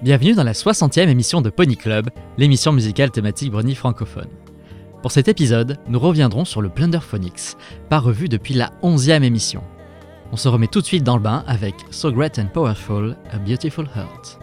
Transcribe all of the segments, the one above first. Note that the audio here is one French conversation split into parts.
Bienvenue dans la 60e émission de Pony Club, l'émission musicale thématique brownie francophone. Pour cet épisode, nous reviendrons sur le Plunderphonics, pas revu depuis la 11e émission. On se remet tout de suite dans le bain avec So Great and Powerful, A Beautiful Heart.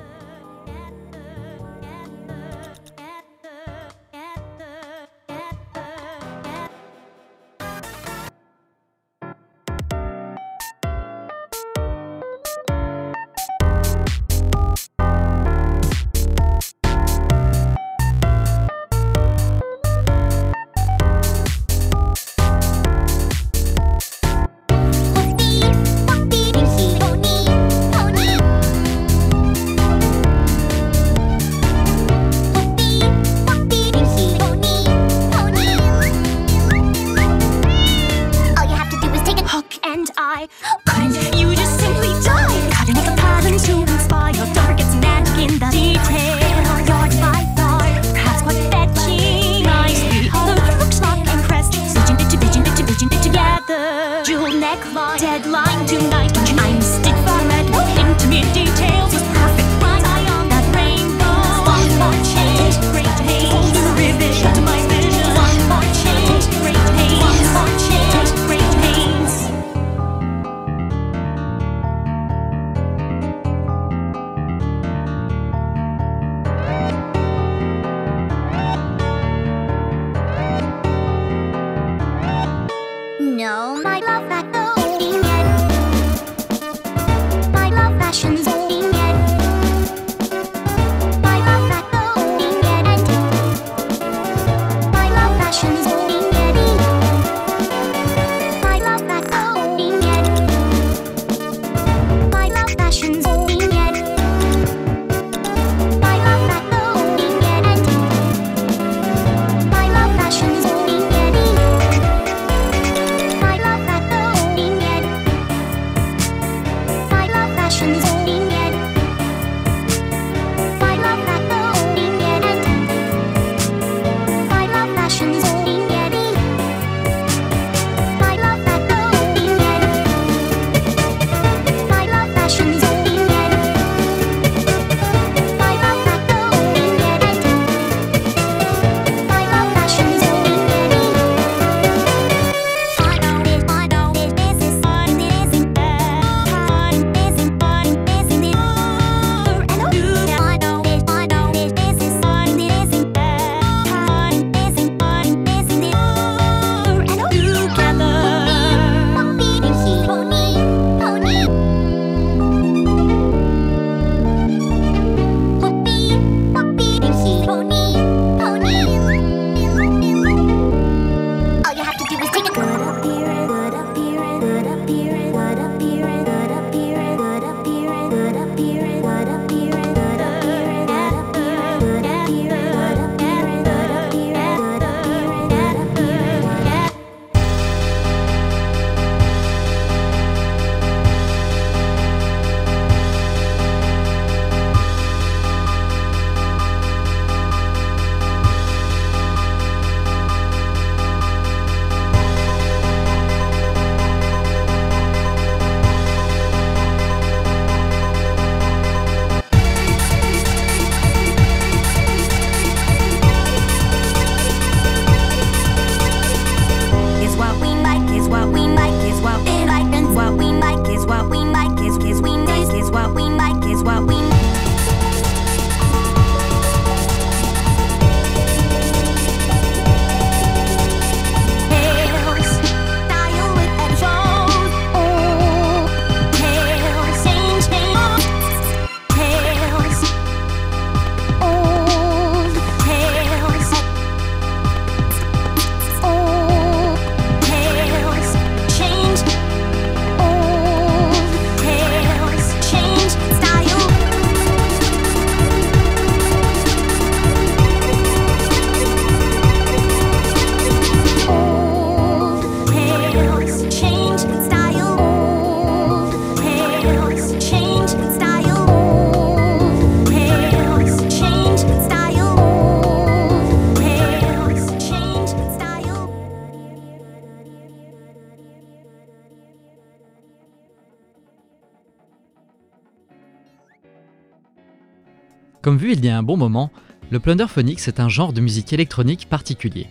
Comme vu il y a un bon moment, le Plunderphonics est un genre de musique électronique particulier,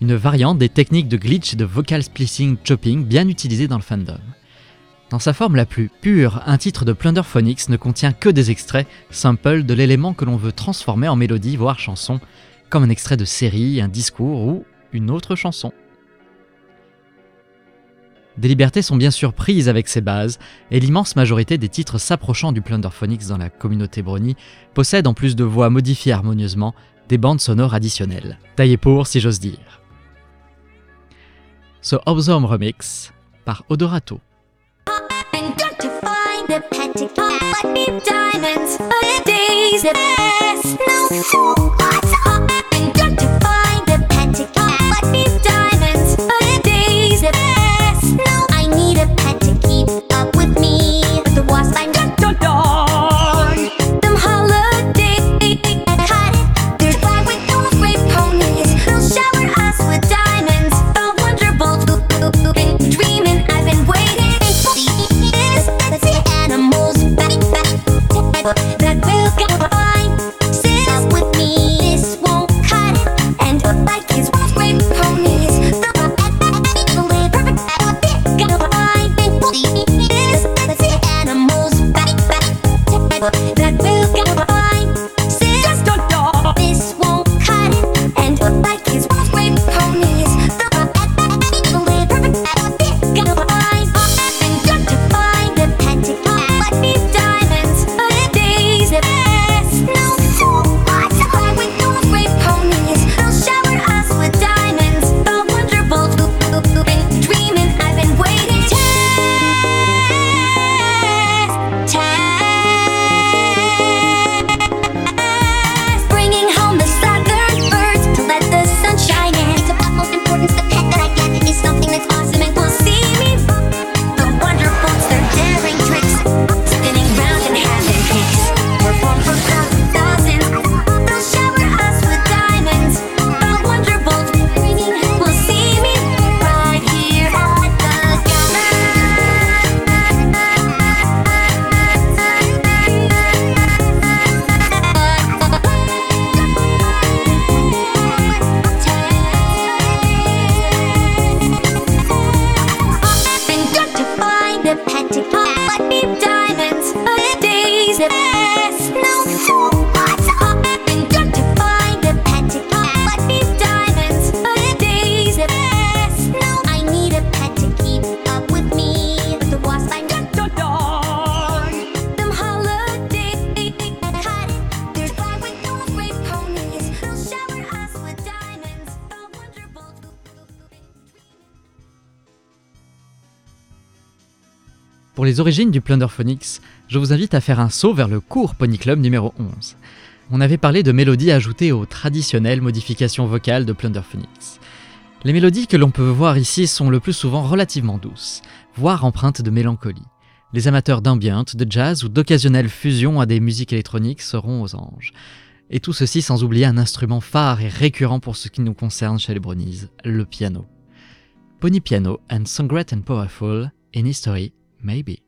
une variante des techniques de glitch et de vocal splicing chopping bien utilisées dans le fandom. Dans sa forme la plus pure, un titre de Plunderphonics ne contient que des extraits, samples de l'élément que l'on veut transformer en mélodie voire chanson, comme un extrait de série, un discours ou une autre chanson. Des libertés sont bien sûr prises avec ces bases, et l'immense majorité des titres s'approchant du Plunderphonics dans la communauté Brony possèdent en plus de voix modifiées harmonieusement des bandes sonores additionnelles. Taillées pour, si j'ose dire. So Obsom Remix par Odorato. Pour les origines du Plunderphonics, je vous invite à faire un saut vers le court Pony Club numéro 11. On avait parlé de mélodies ajoutées aux traditionnelles modifications vocales de Plunderphonics. Les mélodies que l'on peut voir ici sont le plus souvent relativement douces, voire empreintes de mélancolie. Les amateurs d'ambient, de jazz ou d'occasionnelles fusions à des musiques électroniques seront aux anges. Et tout ceci sans oublier un instrument phare et récurrent pour ce qui nous concerne chez les Bronies, le piano. Pony Piano and Song Great and Powerful in History Maybe.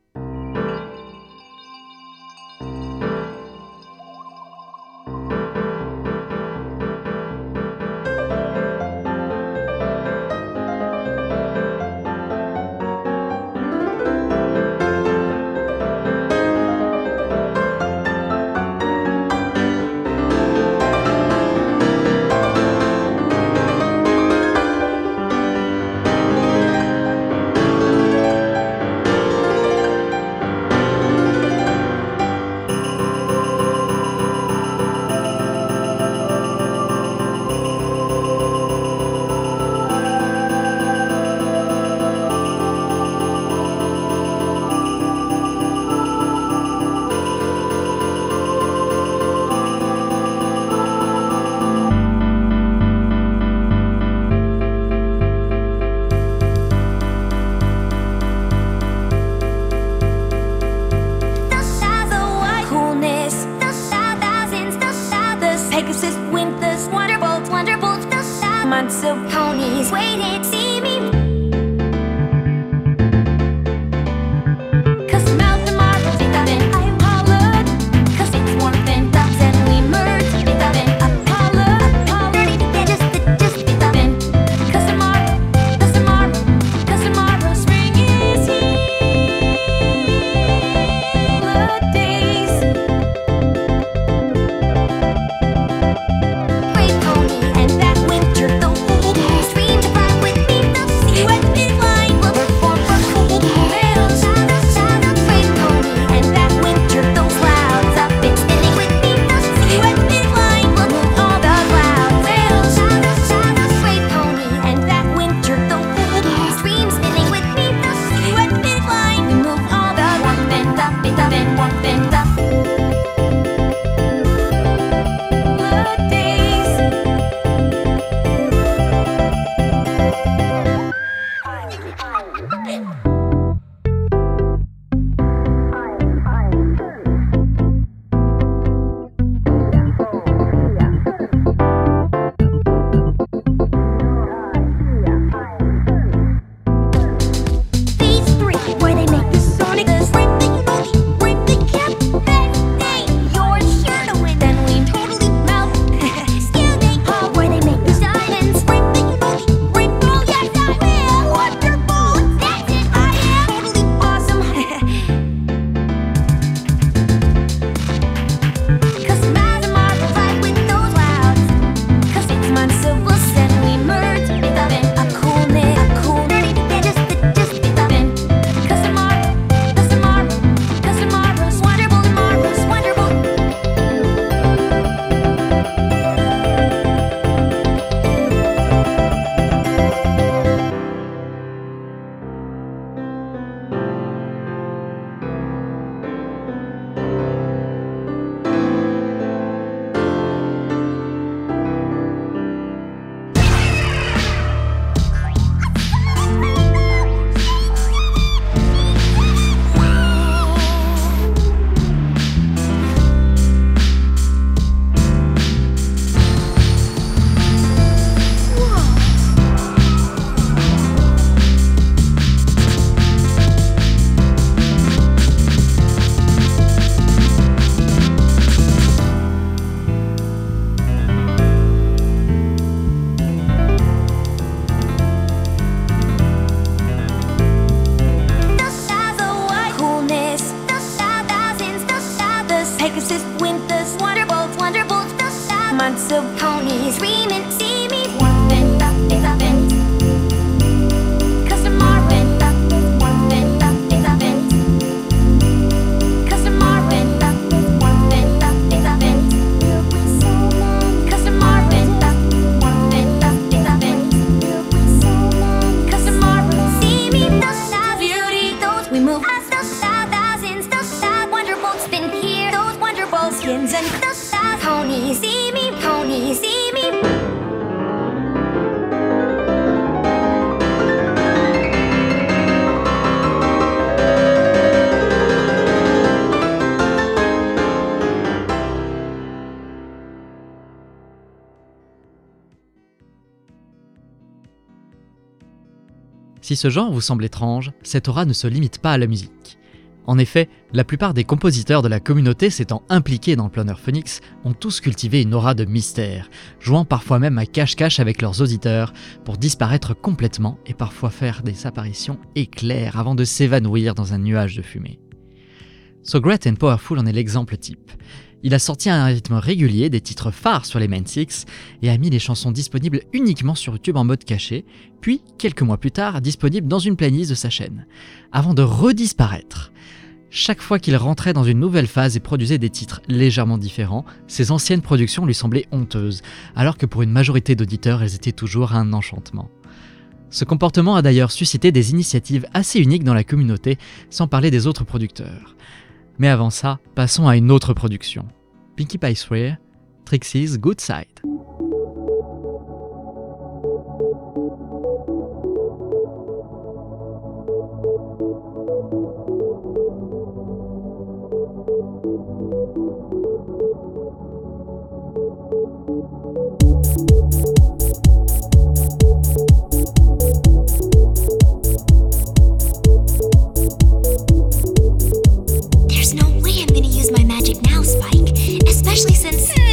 Si ce genre vous semble étrange, cette aura ne se limite pas à la musique. En effet, la plupart des compositeurs de la communauté s'étant impliqués dans le Planner Phoenix ont tous cultivé une aura de mystère, jouant parfois même à cache-cache avec leurs auditeurs pour disparaître complètement et parfois faire des apparitions éclairs avant de s'évanouir dans un nuage de fumée. So Great and Powerful en est l'exemple type. Il a sorti à un rythme régulier des titres phares sur les Main Six et a mis les chansons disponibles uniquement sur YouTube en mode caché, puis, quelques mois plus tard, disponibles dans une playlist de sa chaîne, avant de redisparaître. Chaque fois qu'il rentrait dans une nouvelle phase et produisait des titres légèrement différents, ses anciennes productions lui semblaient honteuses, alors que pour une majorité d'auditeurs, elles étaient toujours un enchantement. Ce comportement a d'ailleurs suscité des initiatives assez uniques dans la communauté, sans parler des autres producteurs. Mais avant ça, passons à une autre production. Pinkie Pie 3, Trixie's Good Side. Especially since.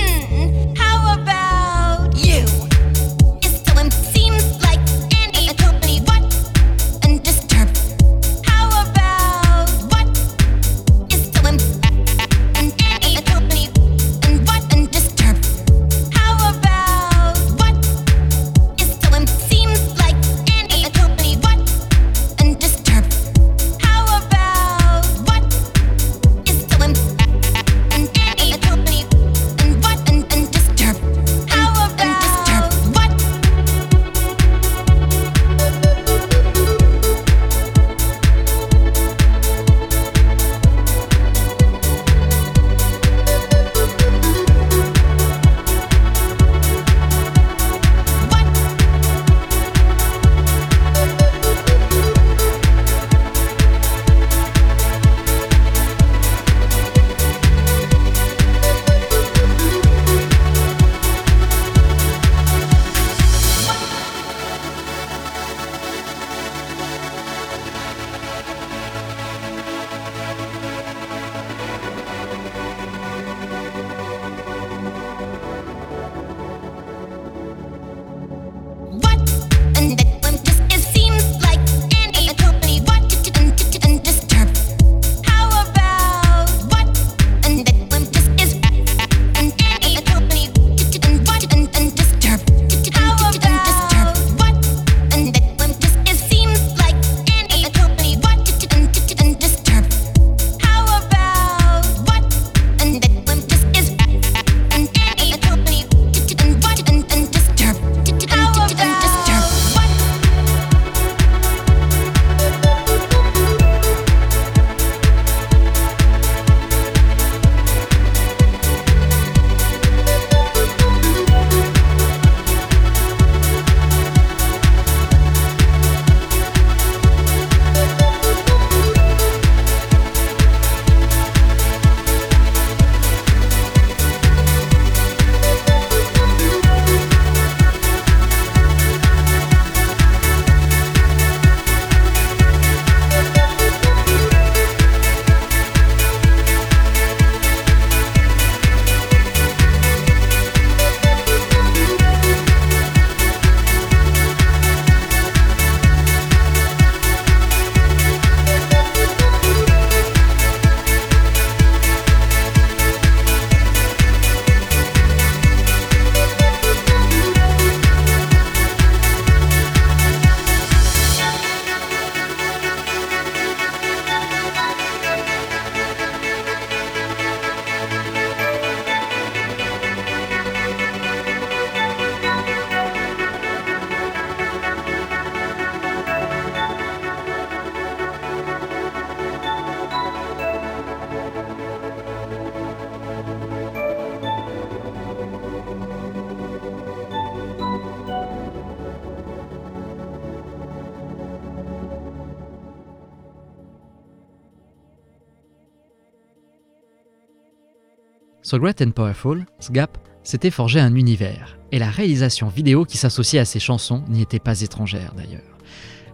So Great and Powerful, SGAP s'était forgé un univers, et la réalisation vidéo qui s'associait à ses chansons n'y était pas étrangère d'ailleurs.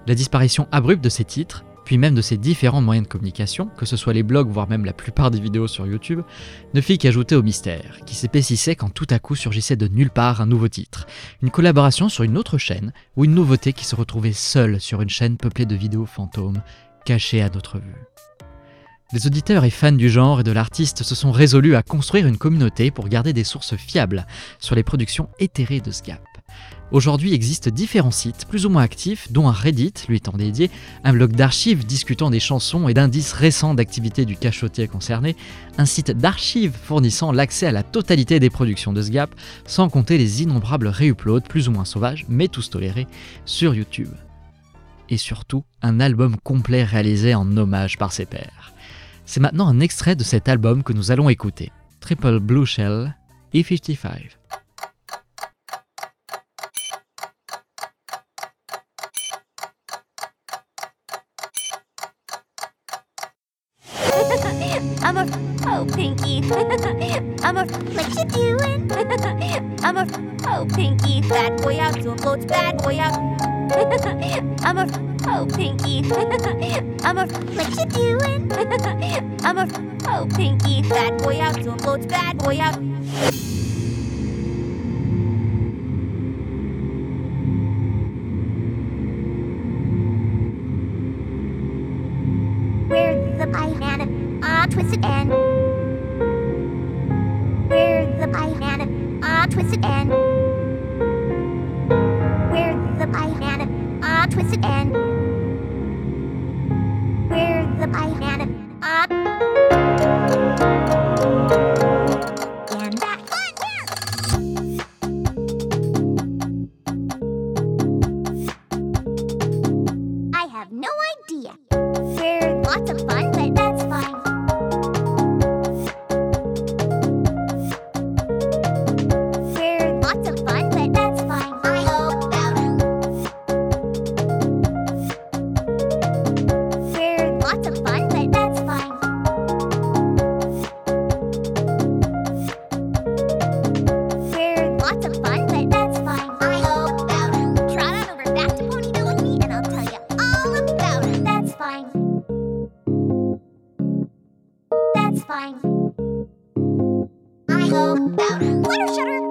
La disparition abrupte de ces titres, puis même de ces différents moyens de communication, que ce soit les blogs voire même la plupart des vidéos sur YouTube, ne fit qu'ajouter au mystère, qui s'épaississait quand tout à coup surgissait de nulle part un nouveau titre, une collaboration sur une autre chaîne, ou une nouveauté qui se retrouvait seule sur une chaîne peuplée de vidéos fantômes, cachées à notre vue. Les auditeurs et fans du genre et de l'artiste se sont résolus à construire une communauté pour garder des sources fiables sur les productions éthérées de Sgap. Aujourd'hui existent différents sites plus ou moins actifs, dont un Reddit, lui étant dédié, un blog d'archives discutant des chansons et d'indices récents d'activités du cachotier concerné, un site d'archives fournissant l'accès à la totalité des productions de Sgap, sans compter les innombrables réuploads plus ou moins sauvages, mais tous tolérés, sur YouTube. Et surtout, un album complet réalisé en hommage par ses pairs. C'est maintenant un extrait de cet album que nous allons écouter. Triple Blue Shell, E55. I'm a oh Pinky. I'm a what you doing? I'm a oh Pinky. Bad boy out to floats. Bad boy out. I'm a oh Pinky. I'm a what you doing? I'm a oh Pinky. Bad boy out floats. Bad boy out. That's fine. I hope Glitter shutter.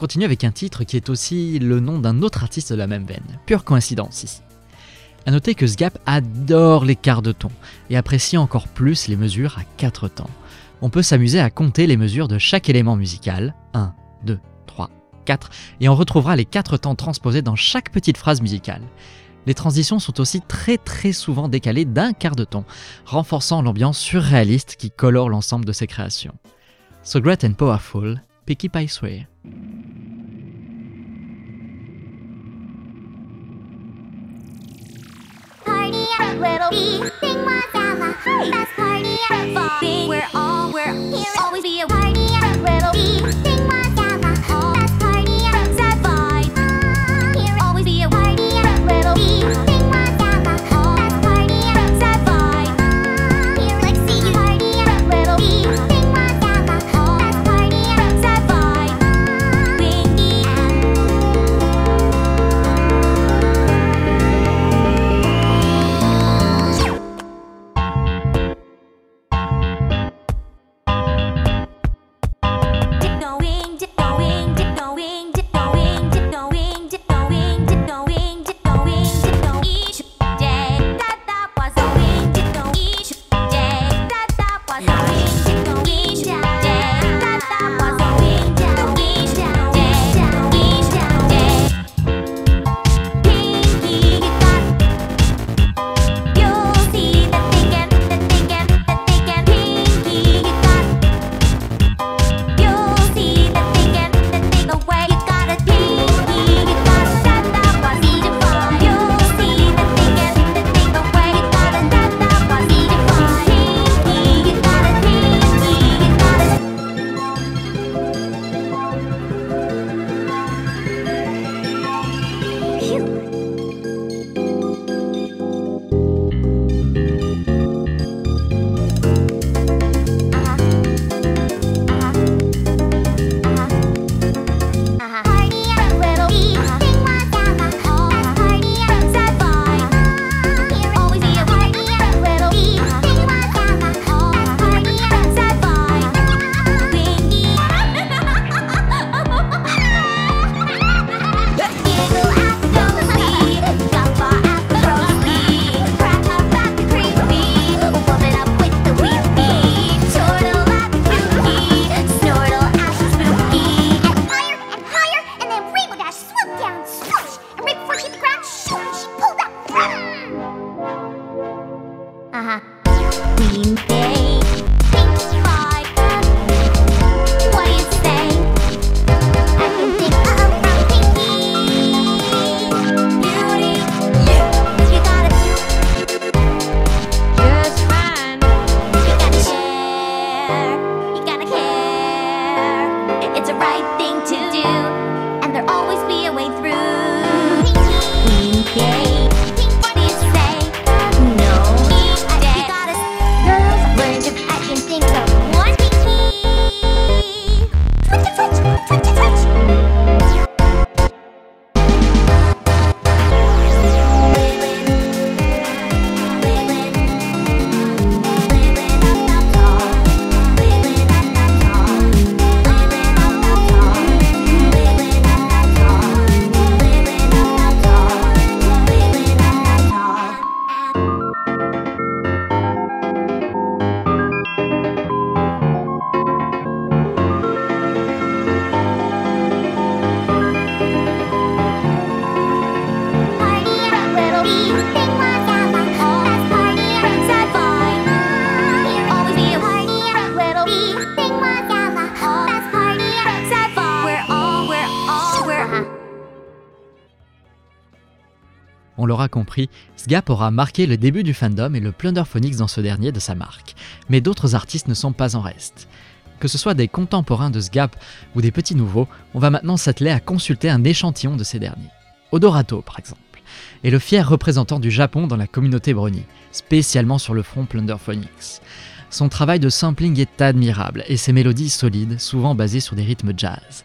Continue avec un titre qui est aussi le nom d'un autre artiste de la même veine. Pure coïncidence ici. A noter que Sgap adore les quarts de ton et apprécie encore plus les mesures à 4 temps. On peut s'amuser à compter les mesures de chaque élément musical, 1, 2, 3, 4, et on retrouvera les 4 temps transposés dans chaque petite phrase musicale. Les transitions sont aussi très très souvent décalées d'un quart de ton, renforçant l'ambiance surréaliste qui colore l'ensemble de ses créations. So Great and Powerful, Picky Pie Sway. Sing We're here, always be a party ever Riddle, be, sing compris, Sgap aura marqué le début du fandom et le Plunderphonics dans ce dernier de sa marque. Mais d'autres artistes ne sont pas en reste. Que ce soit des contemporains de Sgap ou des petits nouveaux, on va maintenant s'atteler à consulter un échantillon de ces derniers. Odorato, par exemple, est le fier représentant du Japon dans la communauté brony, spécialement sur le front Plunderphonics. Son travail de sampling est admirable et ses mélodies solides, souvent basées sur des rythmes jazz.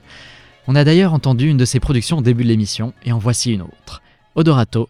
On a d'ailleurs entendu une de ses productions au début de l'émission et en voici une autre. Odorato,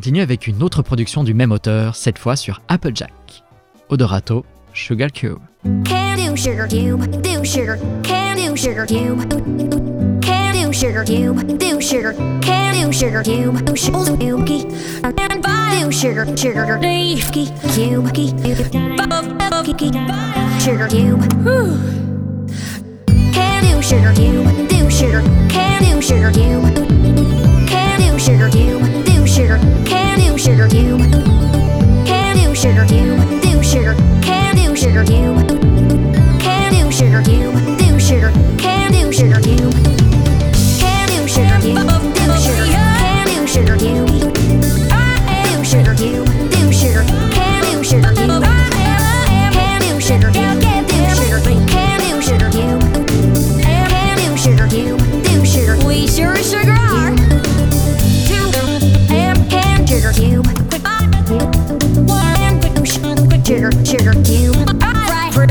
continue avec une autre production du même auteur, cette fois sur Applejack. Odorato, Sugar Cube. Can sugar cube, do sugar, can do sugar cube. Can do sugar do sugar, can sugar sugar and buy do sugar, sugar, cube sugar cube. Can do sugar cube, do sugar, can sugar. Can sugar cube, sugar, can do sugar cube. Can do sugar cube, do sugar, can do sugar cube. Sugar sugar cube. Right for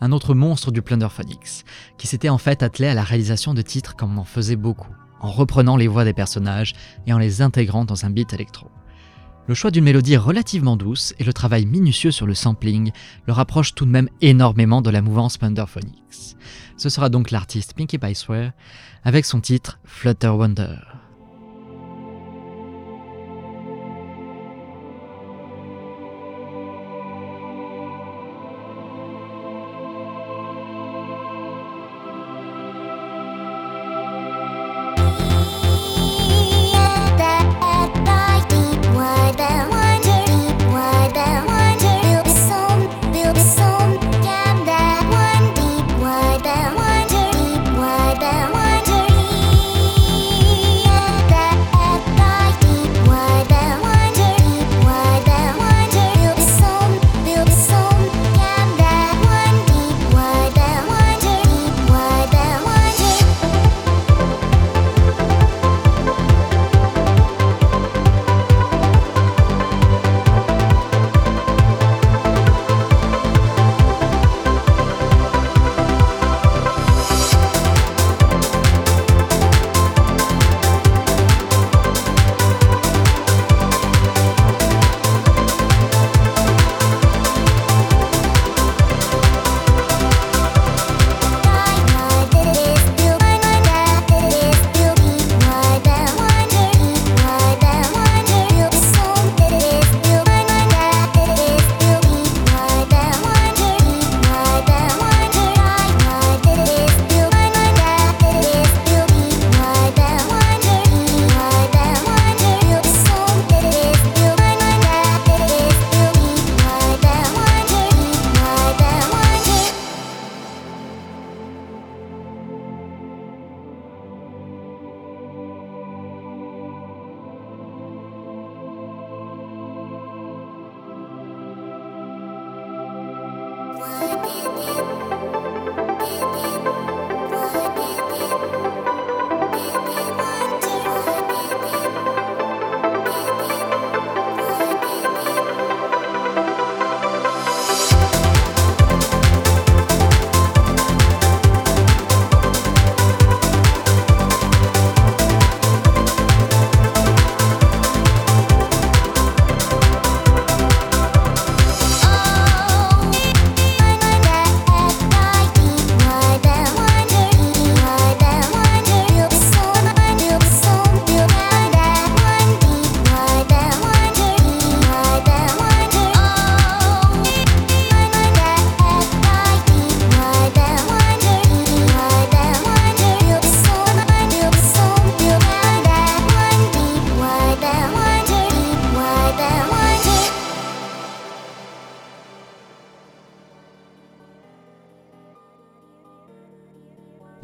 un autre monstre du Plunderphonics, qui s'était en fait attelé à la réalisation de titres comme on en faisait beaucoup, en reprenant les voix des personnages et en les intégrant dans un beat électro. Le choix d'une mélodie relativement douce et le travail minutieux sur le sampling le rapprochent tout de même énormément de la mouvance Plunderphonics. Ce sera donc l'artiste Pinky Pie Swear avec son titre Flutter Wonder.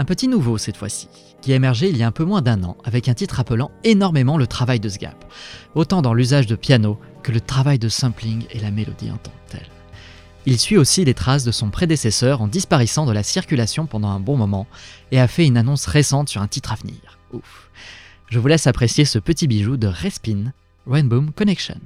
Petit nouveau cette fois-ci, qui a émergé il y a un peu moins d'un an avec un titre rappelant énormément le travail de Sgap, autant dans l'usage de piano que le travail de sampling et la mélodie en tant que telle. Il suit aussi les traces de son prédécesseur en disparaissant de la circulation pendant un bon moment et a fait une annonce récente sur un titre à venir. Ouf. Je vous laisse apprécier ce petit bijou de Respin, Rainbow Connection.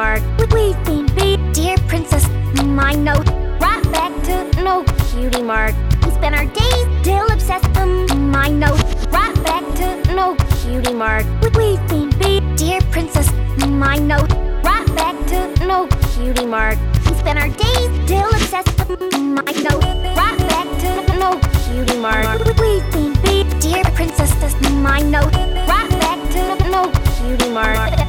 Mark. We've been beat, dear princess. My note. Right back to no cutie mark. We spend our days still obsessed. Um, my note. Right back to no cutie mark. We've been beat, dear princess. My note. Right back to no cutie mark. We spend our days still obsessed. Um, my note. Right back to no cutie mark. We've been beat, dear princess. My note. Right back to no cutie mark.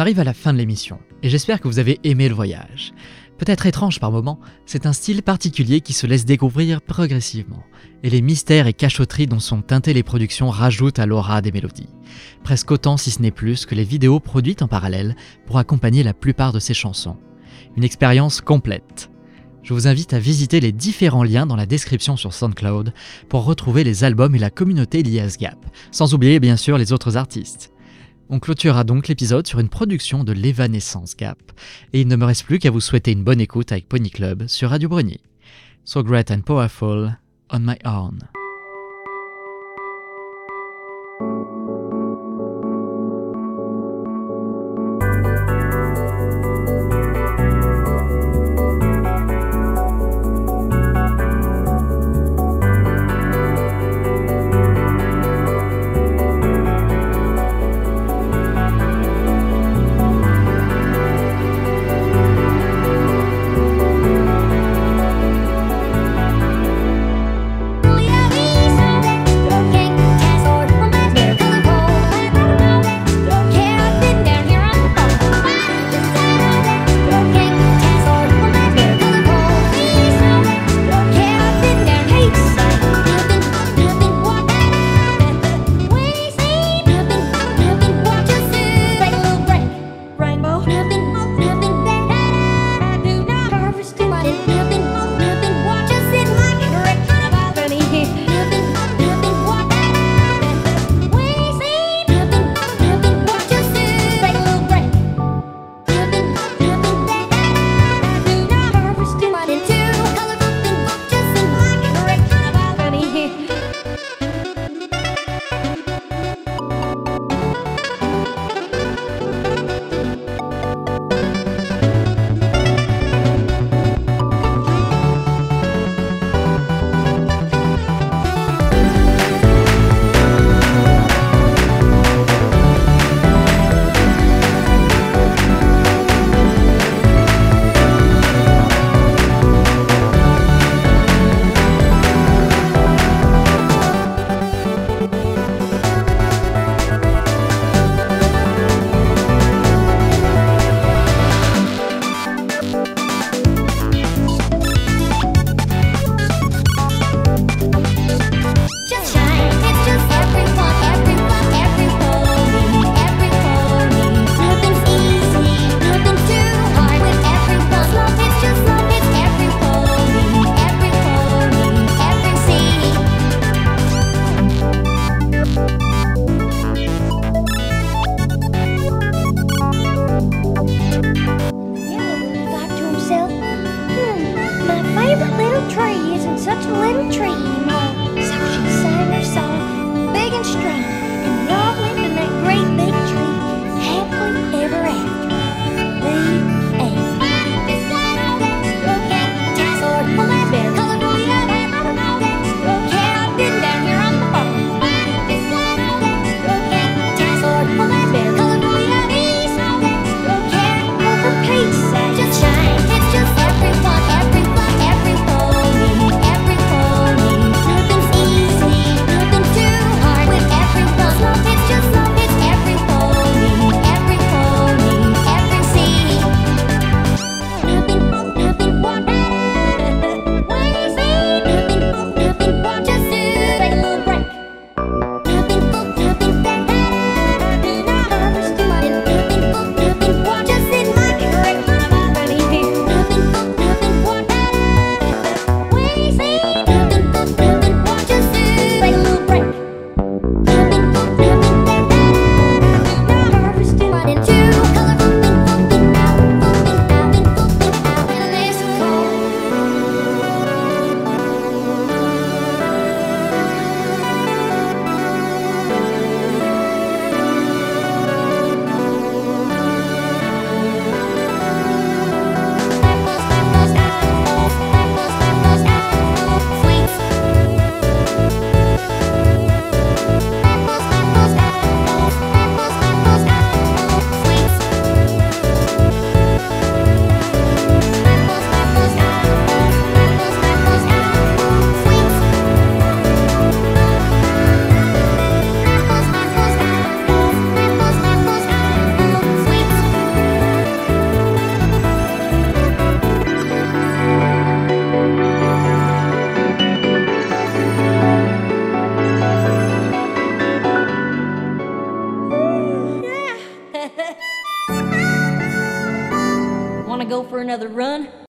On arrive à la fin de l'émission, et j'espère que vous avez aimé le voyage. Peut-être étrange par moments, c'est un style particulier qui se laisse découvrir progressivement, et les mystères et cachotteries dont sont teintées les productions rajoutent à l'aura des mélodies. Presque autant, si ce n'est plus, que les vidéos produites en parallèle pour accompagner la plupart de ces chansons. Une expérience complète. Je vous invite à visiter les différents liens dans la description sur SoundCloud pour retrouver les albums et la communauté liée à ce gap, sans oublier bien sûr les autres artistes. On clôturera donc l'épisode sur une production de l'Evanescence Gap, et il ne me reste plus qu'à vous souhaiter une bonne écoute avec Pony Club sur Radio Bruni. So great and powerful on my own. Another run?